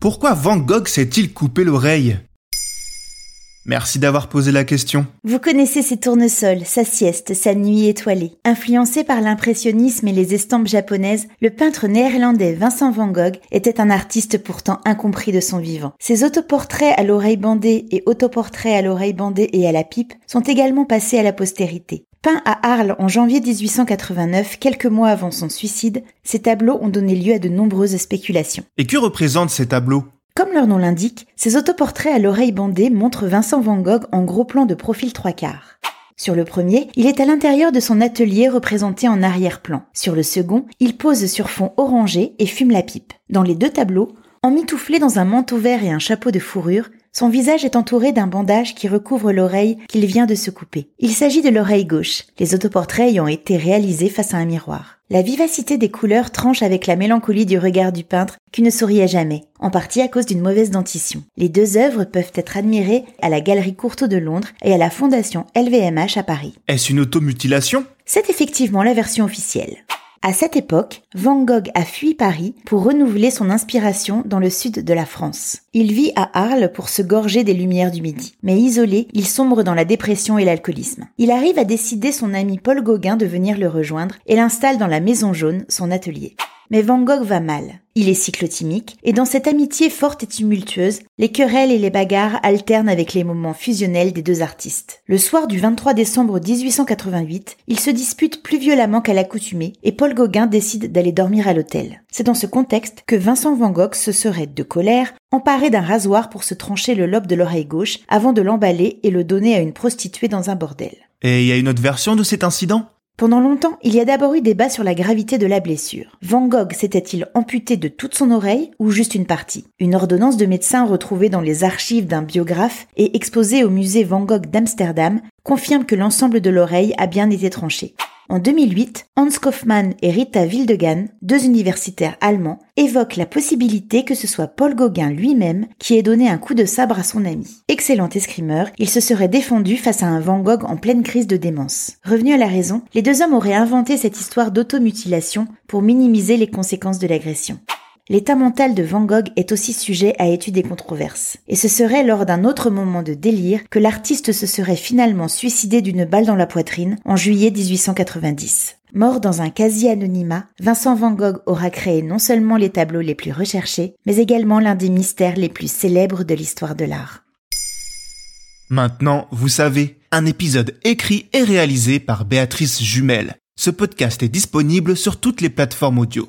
Pourquoi Van Gogh s'est-il coupé l'oreille? Merci d'avoir posé la question. Vous connaissez ses tournesols, sa sieste, sa nuit étoilée. Influencé par l'impressionnisme et les estampes japonaises, le peintre néerlandais Vincent van Gogh était un artiste pourtant incompris de son vivant. Ses autoportraits à l'oreille bandée et autoportraits à l'oreille bandée et à la pipe sont également passés à la postérité. Peint à Arles en janvier 1889, quelques mois avant son suicide, ces tableaux ont donné lieu à de nombreuses spéculations. Et que représentent ces tableaux? Comme leur nom l'indique, ces autoportraits à l'oreille bandée montrent Vincent Van Gogh en gros plan de profil trois quarts. Sur le premier, il est à l'intérieur de son atelier représenté en arrière-plan. Sur le second, il pose sur fond orangé et fume la pipe. Dans les deux tableaux, emmitouflé dans un manteau vert et un chapeau de fourrure, son visage est entouré d'un bandage qui recouvre l'oreille qu'il vient de se couper. Il s'agit de l'oreille gauche, les autoportraits ayant été réalisés face à un miroir. La vivacité des couleurs tranche avec la mélancolie du regard du peintre qui ne souriait jamais, en partie à cause d'une mauvaise dentition. Les deux œuvres peuvent être admirées à la Galerie Courtauld de Londres et à la Fondation LVMH à Paris. Est-ce une automutilation C'est effectivement la version officielle. À cette époque, Van Gogh a fui Paris pour renouveler son inspiration dans le sud de la France. Il vit à Arles pour se gorger des lumières du midi. Mais isolé, il sombre dans la dépression et l'alcoolisme. Il arrive à décider son ami Paul Gauguin de venir le rejoindre et l'installe dans la Maison Jaune, son atelier. Mais Van Gogh va mal. Il est cyclotimique, et dans cette amitié forte et tumultueuse, les querelles et les bagarres alternent avec les moments fusionnels des deux artistes. Le soir du 23 décembre 1888, ils se disputent plus violemment qu'à l'accoutumée, et Paul Gauguin décide d'aller dormir à l'hôtel. C'est dans ce contexte que Vincent Van Gogh se serait, de colère, emparé d'un rasoir pour se trancher le lobe de l'oreille gauche avant de l'emballer et le donner à une prostituée dans un bordel. Et il y a une autre version de cet incident? Pendant longtemps, il y a d'abord eu débat sur la gravité de la blessure. Van Gogh s'était-il amputé de toute son oreille ou juste une partie? Une ordonnance de médecin retrouvée dans les archives d'un biographe et exposée au musée Van Gogh d'Amsterdam confirme que l'ensemble de l'oreille a bien été tranché. En 2008, Hans Kaufmann et Rita Wildegan, deux universitaires allemands, évoquent la possibilité que ce soit Paul Gauguin lui-même qui ait donné un coup de sabre à son ami. Excellent escrimeur, il se serait défendu face à un Van Gogh en pleine crise de démence. Revenu à la raison, les deux hommes auraient inventé cette histoire d'automutilation pour minimiser les conséquences de l'agression. L'état mental de Van Gogh est aussi sujet à études et controverses. Et ce serait lors d'un autre moment de délire que l'artiste se serait finalement suicidé d'une balle dans la poitrine en juillet 1890. Mort dans un quasi-anonymat, Vincent Van Gogh aura créé non seulement les tableaux les plus recherchés, mais également l'un des mystères les plus célèbres de l'histoire de l'art. Maintenant, vous savez, un épisode écrit et réalisé par Béatrice Jumel. Ce podcast est disponible sur toutes les plateformes audio.